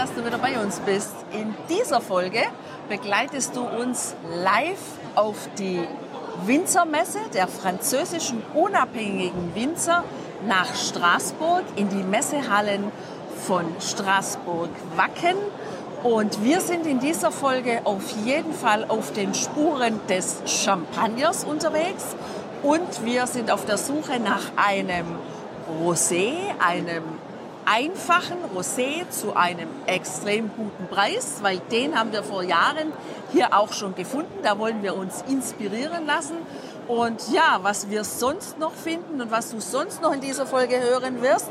Dass du wieder bei uns bist. In dieser Folge begleitest du uns live auf die Winzermesse der französischen unabhängigen Winzer nach Straßburg in die Messehallen von Straßburg-Wacken. Und wir sind in dieser Folge auf jeden Fall auf den Spuren des Champagners unterwegs und wir sind auf der Suche nach einem Rosé, einem einfachen Rosé zu einem extrem guten Preis, weil den haben wir vor Jahren hier auch schon gefunden. Da wollen wir uns inspirieren lassen. Und ja, was wir sonst noch finden und was du sonst noch in dieser Folge hören wirst,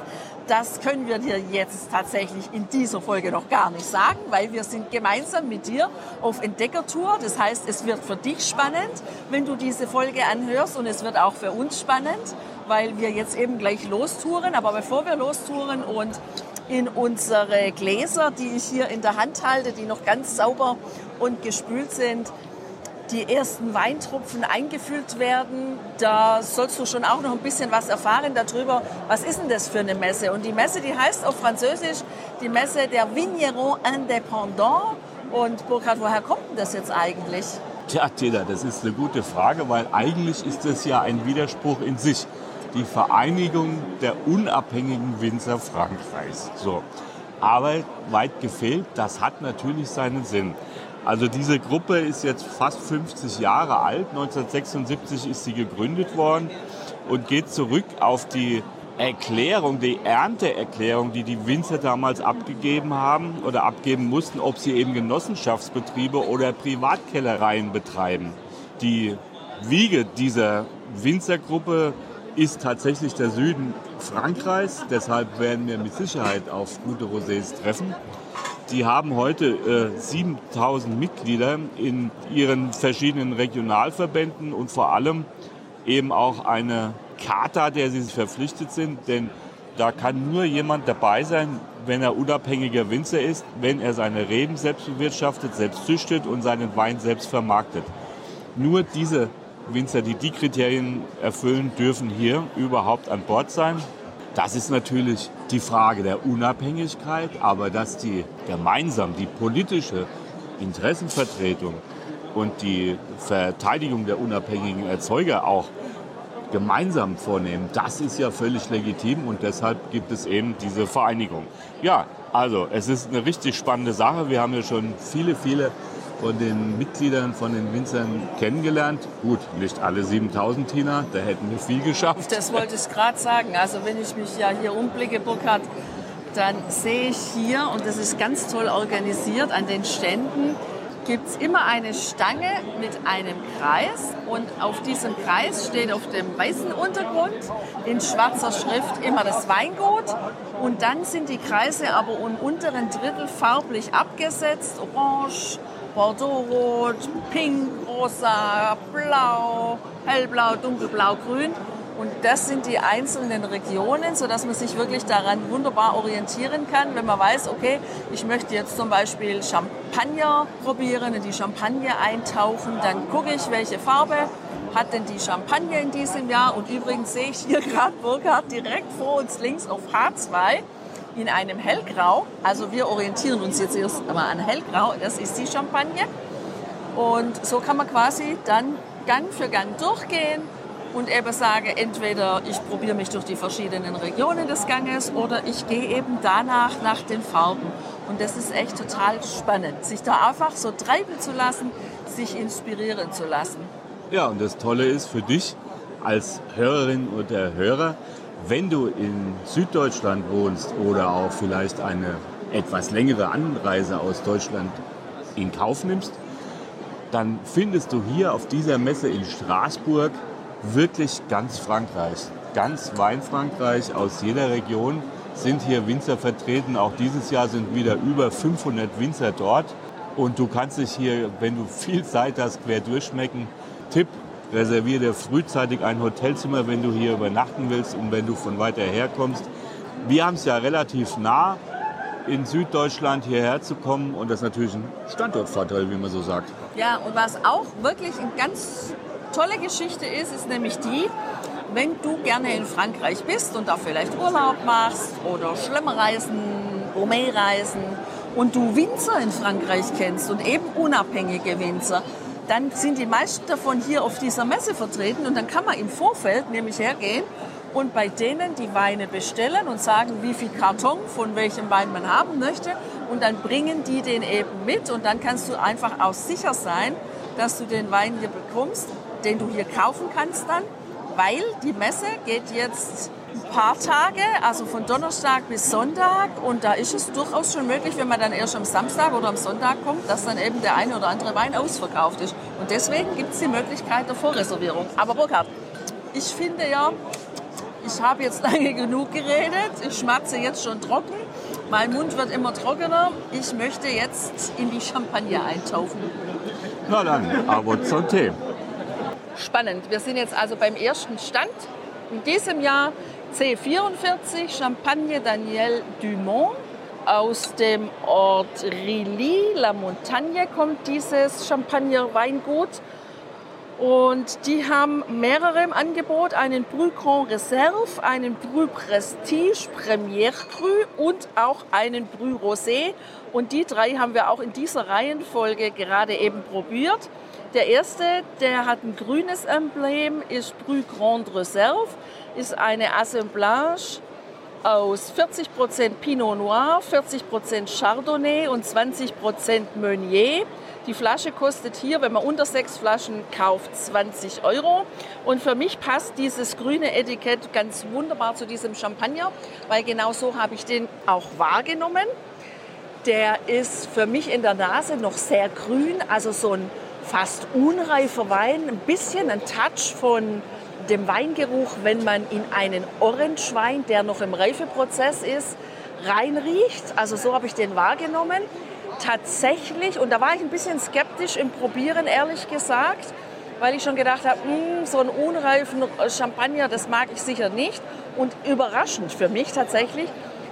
das können wir dir jetzt tatsächlich in dieser Folge noch gar nicht sagen, weil wir sind gemeinsam mit dir auf Entdeckertour. Das heißt, es wird für dich spannend, wenn du diese Folge anhörst und es wird auch für uns spannend, weil wir jetzt eben gleich lostouren. Aber bevor wir lostouren und in unsere Gläser, die ich hier in der Hand halte, die noch ganz sauber und gespült sind, die ersten Weintropfen eingefüllt werden. Da sollst du schon auch noch ein bisschen was erfahren darüber. Was ist denn das für eine Messe? Und die Messe, die heißt auf Französisch die Messe der Vigneron Indépendants. Und Burkhard, woher kommt denn das jetzt eigentlich? Tja, Tina, das ist eine gute Frage, weil eigentlich ist das ja ein Widerspruch in sich. Die Vereinigung der unabhängigen Winzer Frankreichs. So. Aber weit gefehlt, das hat natürlich seinen Sinn. Also diese Gruppe ist jetzt fast 50 Jahre alt. 1976 ist sie gegründet worden und geht zurück auf die Erklärung, die Ernteerklärung, die die Winzer damals abgegeben haben oder abgeben mussten, ob sie eben Genossenschaftsbetriebe oder Privatkellereien betreiben. Die Wiege dieser Winzergruppe ist tatsächlich der Süden Frankreichs. Deshalb werden wir mit Sicherheit auf gute Rosés treffen. Die haben heute äh, 7000 Mitglieder in ihren verschiedenen Regionalverbänden und vor allem eben auch eine Charta, der sie verpflichtet sind. Denn da kann nur jemand dabei sein, wenn er unabhängiger Winzer ist, wenn er seine Reben selbst bewirtschaftet, selbst züchtet und seinen Wein selbst vermarktet. Nur diese Winzer, die die Kriterien erfüllen, dürfen hier überhaupt an Bord sein. Das ist natürlich die Frage der Unabhängigkeit, aber dass die gemeinsam die politische Interessenvertretung und die Verteidigung der unabhängigen Erzeuger auch gemeinsam vornehmen, das ist ja völlig legitim und deshalb gibt es eben diese Vereinigung. Ja, also es ist eine richtig spannende Sache. Wir haben ja schon viele, viele von den Mitgliedern, von den Winzern kennengelernt. Gut, nicht alle 7000, Tina, da hätten wir viel geschafft. Das wollte ich gerade sagen. Also wenn ich mich ja hier umblicke, Burkhard, dann sehe ich hier, und das ist ganz toll organisiert, an den Ständen gibt es immer eine Stange mit einem Kreis und auf diesem Kreis steht auf dem weißen Untergrund in schwarzer Schrift immer das Weingut und dann sind die Kreise aber im unteren Drittel farblich abgesetzt, orange, Bordeaux-Rot, Pink, Rosa, Blau, Hellblau, Dunkelblau, Grün. Und das sind die einzelnen Regionen, sodass man sich wirklich daran wunderbar orientieren kann. Wenn man weiß, okay, ich möchte jetzt zum Beispiel Champagner probieren, in die Champagne eintauchen, dann gucke ich, welche Farbe hat denn die Champagne in diesem Jahr. Und übrigens sehe ich hier gerade Burkhard direkt vor uns links auf H2 in einem Hellgrau. Also wir orientieren uns jetzt erst einmal an Hellgrau. Das ist die Champagne. Und so kann man quasi dann Gang für Gang durchgehen und eben sage, entweder ich probiere mich durch die verschiedenen Regionen des Ganges oder ich gehe eben danach nach den Farben. Und das ist echt total spannend, sich da einfach so treiben zu lassen, sich inspirieren zu lassen. Ja, und das Tolle ist für dich als Hörerin oder Hörer, wenn du in Süddeutschland wohnst oder auch vielleicht eine etwas längere Anreise aus Deutschland in Kauf nimmst, dann findest du hier auf dieser Messe in Straßburg wirklich ganz Frankreich. Ganz Weinfrankreich aus jeder Region sind hier Winzer vertreten. Auch dieses Jahr sind wieder über 500 Winzer dort. Und du kannst dich hier, wenn du viel Zeit hast, quer durchschmecken. Tipp, reserviere dir frühzeitig ein Hotelzimmer, wenn du hier übernachten willst und wenn du von weiter her kommst. Wir haben es ja relativ nah in Süddeutschland hierher zu kommen und das ist natürlich ein Standortvorteil, wie man so sagt. Ja, und was auch wirklich eine ganz tolle Geschichte ist, ist nämlich die, wenn du gerne in Frankreich bist und da vielleicht Urlaub machst oder Schlemmerreisen, Gourmetreisen und du Winzer in Frankreich kennst und eben unabhängige Winzer, dann sind die meisten davon hier auf dieser Messe vertreten und dann kann man im Vorfeld nämlich hergehen und bei denen die Weine bestellen und sagen, wie viel Karton von welchem Wein man haben möchte. Und dann bringen die den eben mit und dann kannst du einfach auch sicher sein, dass du den Wein hier bekommst, den du hier kaufen kannst dann, weil die Messe geht jetzt ein paar Tage, also von Donnerstag bis Sonntag und da ist es durchaus schon möglich, wenn man dann erst am Samstag oder am Sonntag kommt, dass dann eben der eine oder andere Wein ausverkauft ist. Und deswegen gibt es die Möglichkeit der Vorreservierung. Aber Burkhard, ich finde ja, ich habe jetzt lange genug geredet, ich schmatze jetzt schon trocken, mein Mund wird immer trockener. Ich möchte jetzt in die Champagne eintauchen. Na dann, aber zum Tee. Spannend. Wir sind jetzt also beim ersten Stand. In diesem Jahr C44 Champagne Daniel Dumont. Aus dem Ort Rilly, La Montagne, kommt dieses Champagner-Weingut. Und die haben mehrere im Angebot, einen Brü Grand Reserve, einen Brü Prestige Première Cru und auch einen Brü Rosé. Und die drei haben wir auch in dieser Reihenfolge gerade eben probiert. Der erste, der hat ein grünes Emblem, ist Brü Grand Reserve, ist eine Assemblage aus 40% Pinot Noir, 40% Chardonnay und 20% Meunier. Die Flasche kostet hier, wenn man unter sechs Flaschen kauft, 20 Euro. Und für mich passt dieses grüne Etikett ganz wunderbar zu diesem Champagner, weil genau so habe ich den auch wahrgenommen. Der ist für mich in der Nase noch sehr grün, also so ein fast unreifer Wein, ein bisschen ein Touch von dem Weingeruch, wenn man in einen Orangewein, der noch im Reifeprozess ist, reinriecht. Also so habe ich den wahrgenommen tatsächlich, und da war ich ein bisschen skeptisch im Probieren, ehrlich gesagt, weil ich schon gedacht habe, hm, so einen unreifen Champagner, das mag ich sicher nicht. Und überraschend für mich tatsächlich,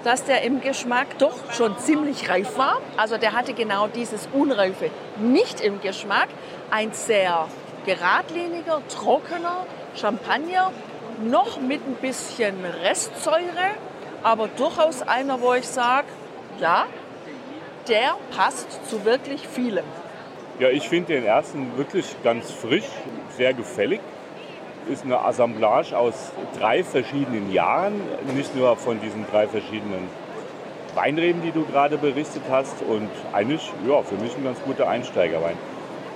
dass der im Geschmack doch schon ziemlich reif war. Also der hatte genau dieses Unreife nicht im Geschmack. Ein sehr geradliniger, trockener Champagner, noch mit ein bisschen Restsäure, aber durchaus einer, wo ich sage, ja, der passt zu wirklich vielem. Ja, ich finde den ersten wirklich ganz frisch, sehr gefällig. Ist eine Assemblage aus drei verschiedenen Jahren, nicht nur von diesen drei verschiedenen Weinreben, die du gerade berichtet hast. Und eigentlich, ja, für mich ein ganz guter Einsteigerwein.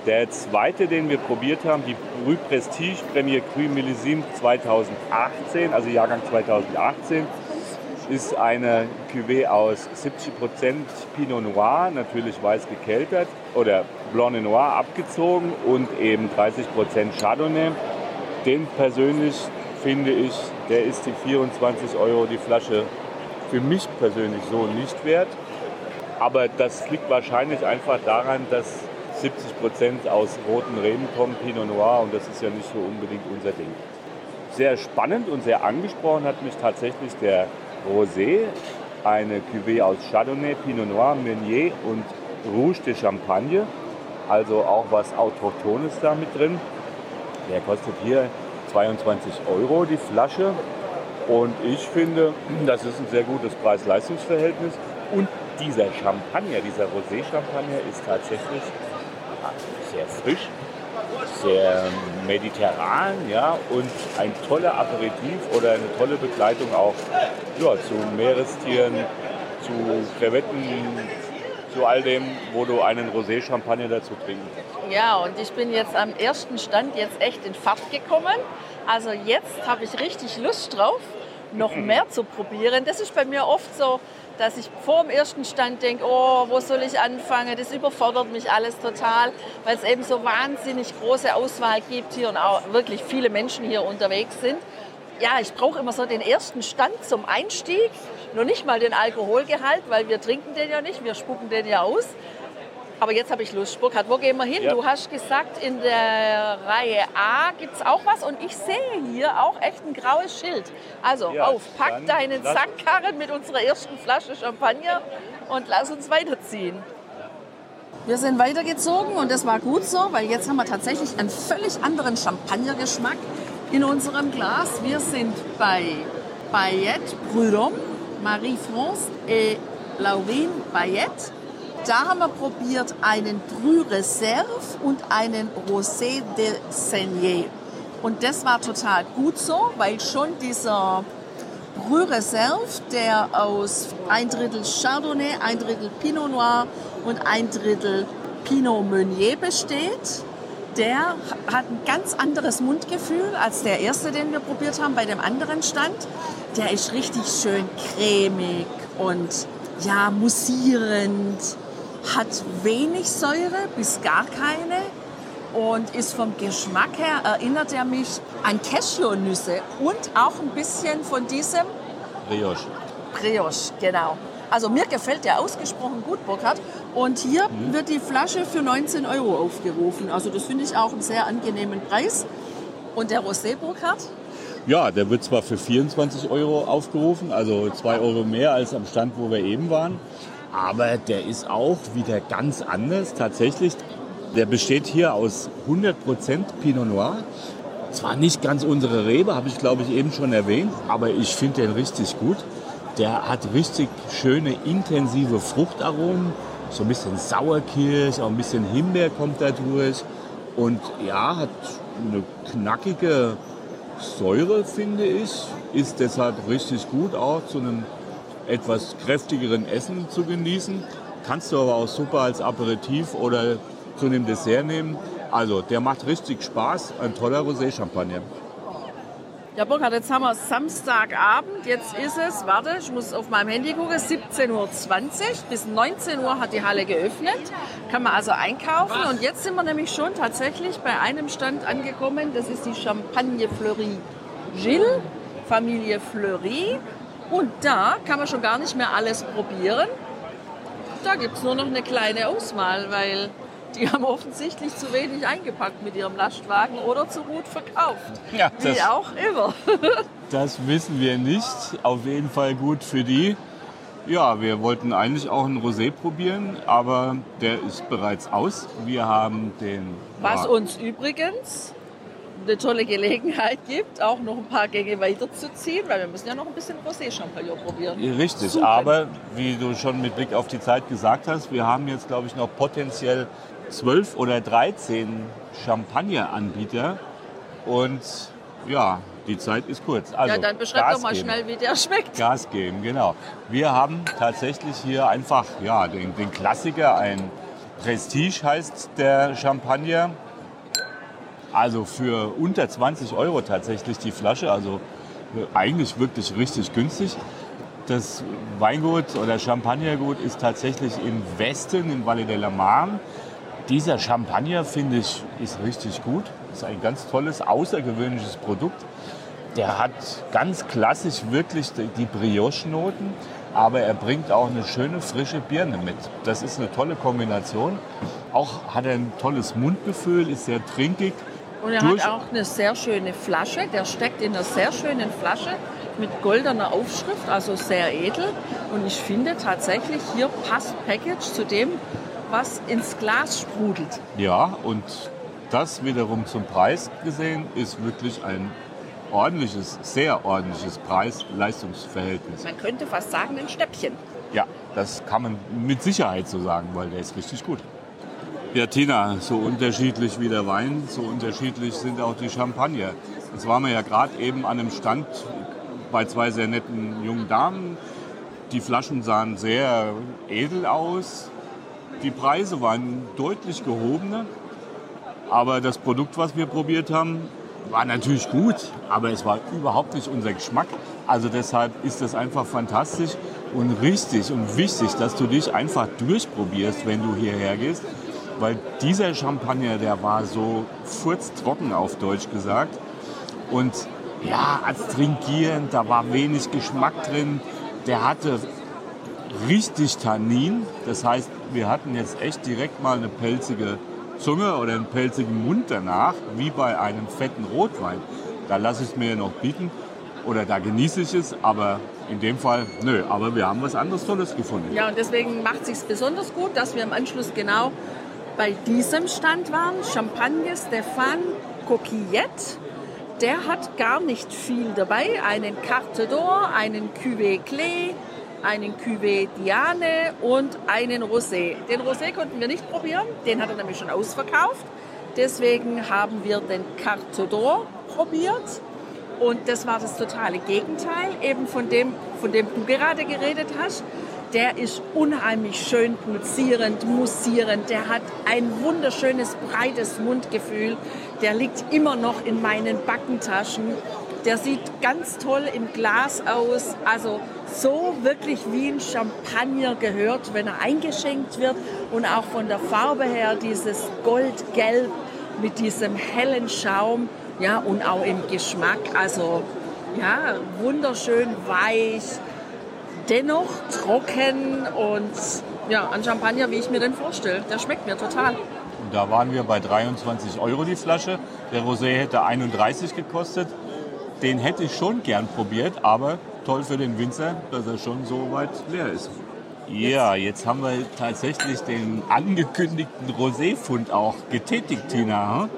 Der zweite, den wir probiert haben, die Brü Prestige Premier Cru Millésime 2018, also Jahrgang 2018, ist eine Cuvée aus 70% Pinot Noir, natürlich weiß gekeltert, oder Blanc Noir abgezogen und eben 30% Chardonnay. Den persönlich finde ich, der ist die 24 Euro die Flasche für mich persönlich so nicht wert. Aber das liegt wahrscheinlich einfach daran, dass 70% aus roten Reben kommen, Pinot Noir, und das ist ja nicht so unbedingt unser Ding. Sehr spannend und sehr angesprochen hat mich tatsächlich der Rosé, eine Cuvée aus Chardonnay, Pinot Noir, Meunier und Rouge de Champagne. Also auch was Autochtones da mit drin. Der kostet hier 22 Euro die Flasche. Und ich finde, das ist ein sehr gutes Preis-Leistungs-Verhältnis. Und dieser Champagner, dieser Rosé-Champagner ist tatsächlich sehr frisch, sehr mediterran ja, und ein toller Aperitif oder eine tolle Begleitung auch ja, zu Meerestieren, zu Krevetten, zu all dem, wo du einen Rosé-Champagner dazu trinken kannst. Ja, und ich bin jetzt am ersten Stand jetzt echt in Fahrt gekommen. Also jetzt habe ich richtig Lust drauf, noch mehr zu probieren. Das ist bei mir oft so, dass ich vor dem ersten Stand denke, oh, wo soll ich anfangen? Das überfordert mich alles total, weil es eben so wahnsinnig große Auswahl gibt hier und auch wirklich viele Menschen hier unterwegs sind. Ja, ich brauche immer so den ersten Stand zum Einstieg, nur nicht mal den Alkoholgehalt, weil wir trinken den ja nicht, wir spucken den ja aus. Aber jetzt habe ich Lust. Burkhard, wo gehen wir hin? Ja. Du hast gesagt, in der Reihe A gibt es auch was. Und ich sehe hier auch echt ein graues Schild. Also Ja, auf, pack deinen Sackkarren mit unserer ersten Flasche Champagner und lass uns weiterziehen. Wir sind weitergezogen und das war gut so, weil jetzt haben wir tatsächlich einen völlig anderen Champagnergeschmack in unserem Glas. Wir sind bei Bayette Prudhomme, Marie-France et Laurine Bayette. Da haben wir probiert einen Cru Reserve und einen Rosé de Seigneur. Und das war total gut so, weil schon dieser Brü Reserve, der aus ein Drittel Chardonnay, ein Drittel Pinot Noir und ein Drittel Pinot Meunier besteht. Der hat ein ganz anderes Mundgefühl als der erste, den wir probiert haben bei dem anderen Stand. Der ist richtig schön cremig und ja, mussierend, hat wenig Säure bis gar keine und ist vom Geschmack her erinnert er mich an Cashewnüsse und auch ein bisschen von diesem Brioche. Brioche, genau. Also mir gefällt der ausgesprochen gut, Burkhard. Und hier wird die Flasche für 19 Euro aufgerufen. Also das finde ich auch einen sehr angenehmen Preis. Und der Rosé, Burkhard? Ja, der wird zwar für 24 Euro aufgerufen, also 2 Euro mehr als am Stand, wo wir eben waren. Aber der ist auch wieder ganz anders. Tatsächlich, der besteht hier aus 100% Pinot Noir. Zwar nicht ganz unsere Rebe, habe ich glaube ich eben schon erwähnt, aber ich finde den richtig gut. Der hat richtig schöne, intensive Fruchtaromen, so ein bisschen Sauerkirsch, auch ein bisschen Himbeer kommt da durch. Und ja, hat eine knackige Säure, finde ich. Ist deshalb richtig gut auch zu einem etwas kräftigeren Essen zu genießen. Kannst du aber auch super als Aperitif oder zu einem Dessert nehmen. Also der macht richtig Spaß. Ein toller Rosé-Champagner. Ja, Burkhard, jetzt haben wir Samstagabend. Jetzt ist es, warte, ich muss auf meinem Handy gucken, 17.20 Uhr. Bis 19 Uhr hat die Halle geöffnet. Kann man also einkaufen. Und jetzt sind wir nämlich schon tatsächlich bei einem Stand angekommen. Das ist die Champagne Fleury Gilles, Familie Fleury. Und da kann man schon gar nicht mehr alles probieren. Da gibt es nur noch eine kleine Auswahl, weil die haben offensichtlich zu wenig eingepackt mit ihrem Lastwagen oder zu gut verkauft. Ja, Wie das- auch immer. Das wissen wir nicht. Auf jeden Fall gut für die. Ja, wir wollten eigentlich auch einen Rosé probieren, aber der ist bereits aus. Wir haben den. Was uns übrigens eine tolle Gelegenheit gibt, auch noch ein paar Gänge weiterzuziehen, weil wir müssen ja noch ein bisschen Rosé-Champagner probieren. Richtig, Super. aber wie du schon mit Blick auf die Zeit gesagt hast, wir haben jetzt, glaube ich, noch potenziell 12 oder 13 Champagner-Anbieter. Und ja, die Zeit ist kurz. Also, ja, dann beschreib Gas doch mal geben. schnell, wie der schmeckt. Gas geben, genau. Wir haben tatsächlich hier einfach ja, den, den Klassiker, ein Prestige heißt der Champagner. Also für unter 20 Euro tatsächlich die Flasche, also eigentlich wirklich richtig günstig. Das Weingut oder Champagnergut ist tatsächlich im Westen, in Valle de la Marne. Dieser Champagner, finde ich, ist richtig gut. Ist ein ganz tolles, außergewöhnliches Produkt. Der hat ganz klassisch wirklich die- Brioche-Noten, aber er bringt auch eine schöne, frische Birne mit. Das ist eine tolle Kombination. Auch hat er ein tolles Mundgefühl, ist sehr trinkig. Und er hat auch eine sehr schöne Flasche. Der steckt in einer sehr schönen Flasche mit goldener Aufschrift, also sehr edel. Und ich finde tatsächlich, hier passt Package zu dem, was ins Glas sprudelt. Ja, und das wiederum zum Preis gesehen ist wirklich ein ordentliches, sehr ordentliches Preis-Leistungsverhältnis. Man könnte fast sagen, ein Stäbchen. Ja, das kann man mit Sicherheit so sagen, weil der ist richtig gut. Ja, Tina, so unterschiedlich wie der Wein, so unterschiedlich sind auch die Champagner. Jetzt waren wir ja gerade eben an einem Stand bei zwei sehr netten jungen Damen. Die Flaschen sahen sehr edel aus. Die Preise waren deutlich gehobener. Aber das Produkt, was wir probiert haben, war natürlich gut, aber es war überhaupt nicht unser Geschmack. Also deshalb ist das einfach fantastisch und richtig und wichtig, dass du dich einfach durchprobierst, wenn du hierher gehst. Weil dieser Champagner, der war so furztrocken auf Deutsch gesagt. Und ja, astringierend, da war wenig Geschmack drin. Der hatte richtig Tannin. Das heißt, wir hatten jetzt echt direkt mal eine pelzige Zunge oder einen pelzigen Mund danach, wie bei einem fetten Rotwein. Da lasse ich es mir noch bieten oder da genieße ich es, aber in dem Fall, nö, aber wir haben was anderes Tolles gefunden. Ja, und deswegen macht es besonders gut, dass wir im Anschluss genau bei diesem Stand waren. Champagner Stefan Coquillette. Der hat gar nicht viel dabei. Einen Carte d'Or, einen Cuvée Clé, einen Cuvée Diane und einen Rosé. Den Rosé konnten wir nicht probieren, den hat er nämlich schon ausverkauft. Deswegen haben wir den Carte d'Or probiert. Und das war das totale Gegenteil, eben von dem, von dem du gerade geredet hast. Der ist unheimlich schön pulsierend, mussierend. Der hat ein wunderschönes, breites Mundgefühl. Der liegt immer noch in meinen Backentaschen. Der sieht ganz toll im Glas aus. Also so wirklich wie ein Champagner gehört, wenn er eingeschenkt wird. Und auch von der Farbe her dieses Goldgelb mit diesem hellen Schaum. Ja, und auch im Geschmack. Also ja, wunderschön weich, dennoch trocken und ja, ein Champagner, wie ich mir den vorstelle. Der schmeckt mir total. Da waren wir bei 23 Euro die Flasche. Der Rosé hätte 31 gekostet. Den hätte ich schon gern probiert, aber toll für den Winzer, dass er schon so weit leer ist. Ja, jetzt haben wir tatsächlich den angekündigten Rosé-Fund auch getätigt, Tina. Hm?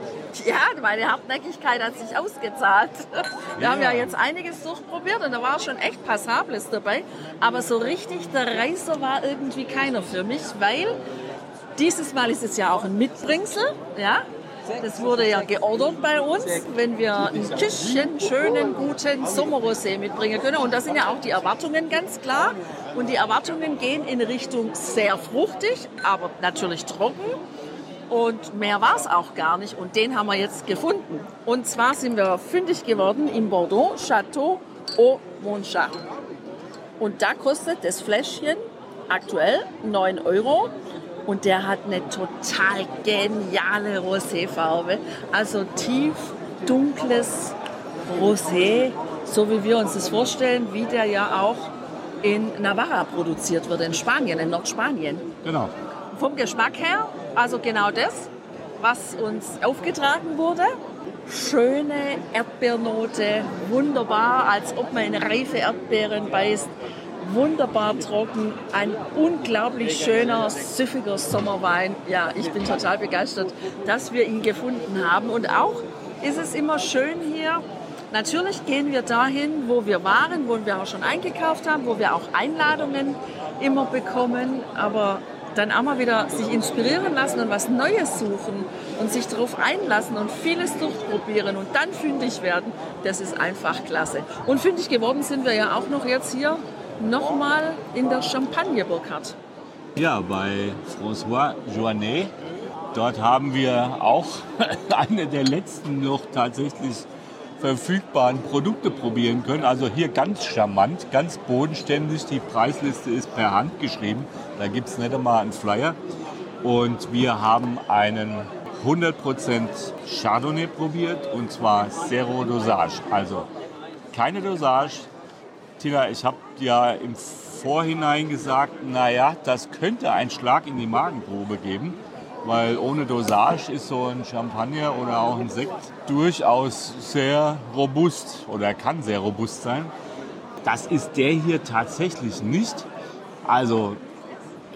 Ja, meine Hartnäckigkeit hat sich ausgezahlt. Wir ja. haben ja jetzt einiges durchprobiert und da war schon echt Passables dabei. Aber so richtig der Reißer war irgendwie keiner für mich, weil dieses Mal ist es ja auch ein Mitbringsel. Ja? Das wurde ja geordert bei uns, wenn wir ein Tischchen schönen, guten Sommerrosé mitbringen können. Und da sind ja auch die Erwartungen ganz klar. Und die Erwartungen gehen in Richtung sehr fruchtig, aber natürlich trocken. Und mehr war es auch gar nicht. Und den haben wir jetzt gefunden. Und zwar sind wir fündig geworden in Bordeaux, Château au Montchat. Und da kostet das Fläschchen aktuell 9 Euro. Und der hat eine total geniale Roséfarbe. Also tief, dunkles Rosé, so wie wir uns das vorstellen, wie der ja auch in Navarra produziert wird, in Spanien, in Nordspanien. Genau. Vom Geschmack her, also genau das, was uns aufgetragen wurde. Schöne Erdbeernote, wunderbar, als ob man in reife Erdbeeren beißt wunderbar trocken, ein unglaublich schöner, süffiger Sommerwein. Ja, ich bin total begeistert, dass wir ihn gefunden haben. Und auch ist es immer schön hier. Natürlich gehen wir dahin, wo wir waren, wo wir auch schon eingekauft haben, wo wir auch Einladungen immer bekommen. Aber dann auch mal wieder sich inspirieren lassen und was Neues suchen und sich darauf einlassen und vieles durchprobieren und dann fündig werden, das ist einfach klasse. Und fündig geworden sind wir ja auch noch jetzt hier nochmal in der Champagne, Burkhardt. Ja, bei François Joannet. Dort haben wir auch eine der letzten noch tatsächlich verfügbaren Produkte probieren können. Also hier ganz charmant, ganz bodenständig. Die Preisliste ist per Hand geschrieben. Da gibt es nicht einmal einen Flyer. Und wir haben einen 100% Chardonnay probiert und zwar Zero Dosage. Also keine Dosage. Tina, ich habe ja im Vorhinein gesagt, naja, das könnte einen Schlag in die Magenprobe geben, weil ohne Dosage ist so ein Champagner oder auch ein Sekt durchaus sehr robust oder kann sehr robust sein. Das ist der hier tatsächlich nicht. Also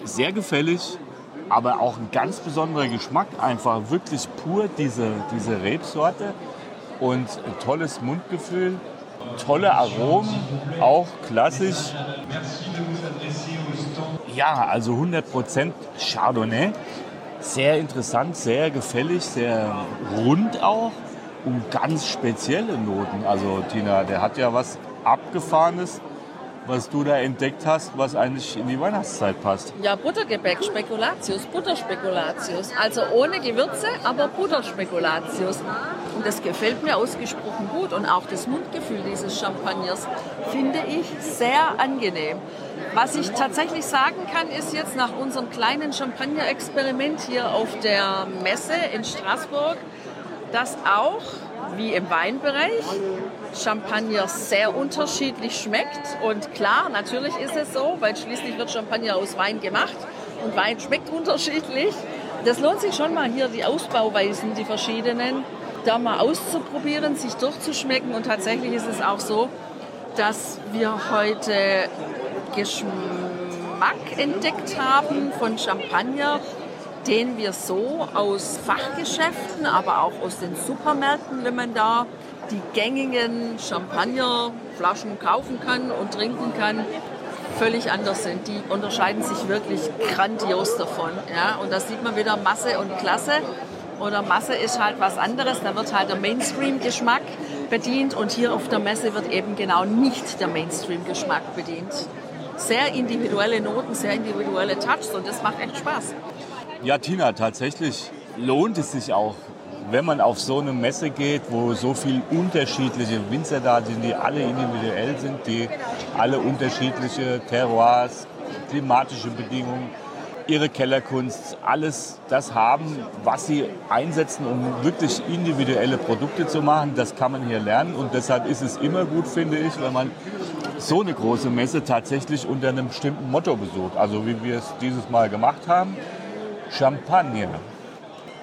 sehr gefällig, aber auch ein ganz besonderer Geschmack. Einfach wirklich pur diese, diese Rebsorte und ein tolles Mundgefühl tolle Aromen, auch klassisch. Ja, also 100% Chardonnay. Sehr interessant, sehr gefällig, sehr rund auch und ganz spezielle Noten. Also Tina, der hat ja was Abgefahrenes, was du da entdeckt hast, was eigentlich in die Weihnachtszeit passt. Ja, Buttergebäck, Spekulatius, Butterspekulatius. Also ohne Gewürze, aber Butterspekulatius. Und das gefällt mir ausgesprochen gut. Und auch das Mundgefühl dieses Champagners finde ich sehr angenehm. Was ich tatsächlich sagen kann, ist jetzt nach unserem kleinen Champagner-Experiment hier auf der Messe in Straßburg, dass auch, wie im Weinbereich, Champagner sehr unterschiedlich schmeckt. Und klar, natürlich ist es so, weil schließlich wird Champagner aus Wein gemacht und Wein schmeckt unterschiedlich. Das lohnt sich schon mal hier, die Ausbauweisen, die verschiedenen, da mal auszuprobieren, sich durchzuschmecken. Und tatsächlich ist es auch so, dass wir heute Geschmack entdeckt haben von Champagner, den wir so aus Fachgeschäften, aber auch aus den Supermärkten, wenn man da die gängigen Champagnerflaschen kaufen kann und trinken kann, völlig anders sind. Die unterscheiden sich wirklich grandios davon. Ja? Und da sieht man wieder Masse und Klasse. Oder Masse ist halt was anderes, da wird halt der Mainstream-Geschmack bedient und hier auf der Messe wird eben genau nicht der Mainstream-Geschmack bedient. Sehr individuelle Noten, sehr individuelle Touches und das macht echt Spaß. Ja, Tina, tatsächlich lohnt es sich auch, wenn man auf so eine Messe geht, wo so viele unterschiedliche Winzer da sind, die alle individuell sind, die alle unterschiedliche Terroirs, klimatische Bedingungen, ihre Kellerkunst, alles das haben, was sie einsetzen, um wirklich individuelle Produkte zu machen. Das kann man hier lernen und deshalb ist es immer gut, finde ich, wenn man so eine große Messe tatsächlich unter einem bestimmten Motto besucht. Also wie wir es dieses Mal gemacht haben, Champagner.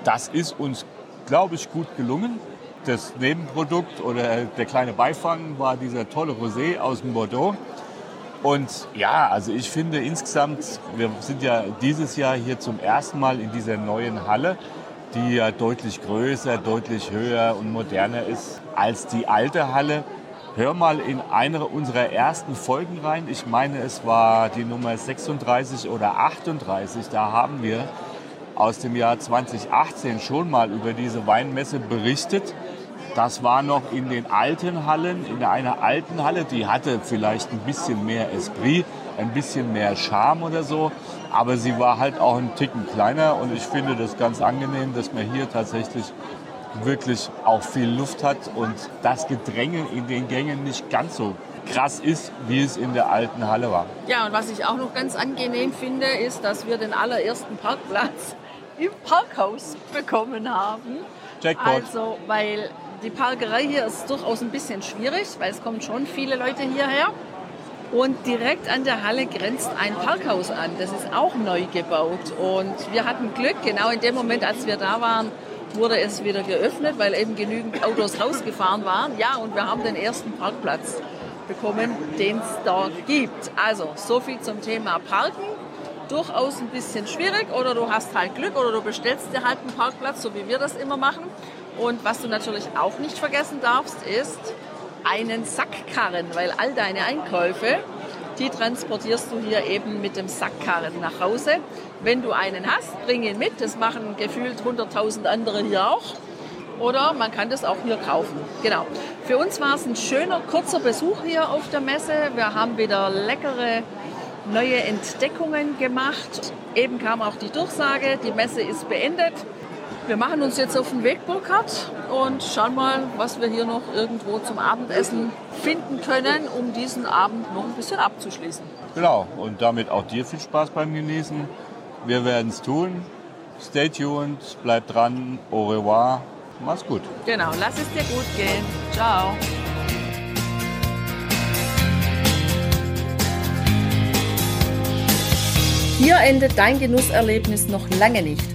Das ist uns glaube ich, gut gelungen. Das Nebenprodukt oder der kleine Beifang war dieser tolle Rosé aus dem Bordeaux. Und ja, also ich finde insgesamt, wir sind ja dieses Jahr hier zum ersten Mal in dieser neuen Halle, die ja deutlich größer, deutlich höher und moderner ist als die alte Halle. Hör mal in eine unserer ersten Folgen rein. Ich meine, es war die Nummer 36 oder 38. Da haben wir aus dem Jahr 2018 schon mal über diese Weinmesse berichtet. Das war noch in den alten Hallen, in einer alten Halle, die hatte vielleicht ein bisschen mehr Esprit, ein bisschen mehr Charme oder so, aber sie war halt auch ein Ticken kleiner und ich finde das ganz angenehm, dass man hier tatsächlich wirklich auch viel Luft hat und das Gedränge in den Gängen nicht ganz so krass ist, wie es in der alten Halle war. Ja, und was ich auch noch ganz angenehm finde, ist, dass wir den allerersten Parkplatz im Parkhaus bekommen haben. Jackpot. Also, weil die Parkerei hier ist durchaus ein bisschen schwierig, weil es kommen schon viele Leute hierher. Und direkt an der Halle grenzt ein Parkhaus an. Das ist auch neu gebaut. Und wir hatten Glück, genau in dem Moment, als wir da waren, wurde es wieder geöffnet, weil eben genügend Autos rausgefahren waren. Ja, und wir haben den ersten Parkplatz bekommen, den es dort gibt. Also, so viel zum Thema Parken durchaus ein bisschen schwierig oder du hast halt Glück oder du bestellst dir halt einen Parkplatz, so wie wir das immer machen. Und was du natürlich auch nicht vergessen darfst, ist einen Sackkarren, weil all deine Einkäufe, die transportierst du hier eben mit dem Sackkarren nach Hause. Wenn du einen hast, bring ihn mit. Das machen gefühlt 100.000 andere hier auch. Oder man kann das auch hier kaufen. Genau. Für uns war es ein schöner, kurzer Besuch hier auf der Messe. Wir haben wieder leckere neue Entdeckungen gemacht. Eben kam auch die Durchsage, die Messe ist beendet. Wir machen uns jetzt auf den Weg, Burkhard, und schauen mal, was wir hier noch irgendwo zum Abendessen finden können, um diesen Abend noch ein bisschen abzuschließen. Genau, und damit auch dir viel Spaß beim Genießen. Wir werden es tun. Stay tuned, bleib dran, au revoir, mach's gut. Genau, lass es dir gut gehen. Ciao. Hier endet dein Genusserlebnis noch lange nicht.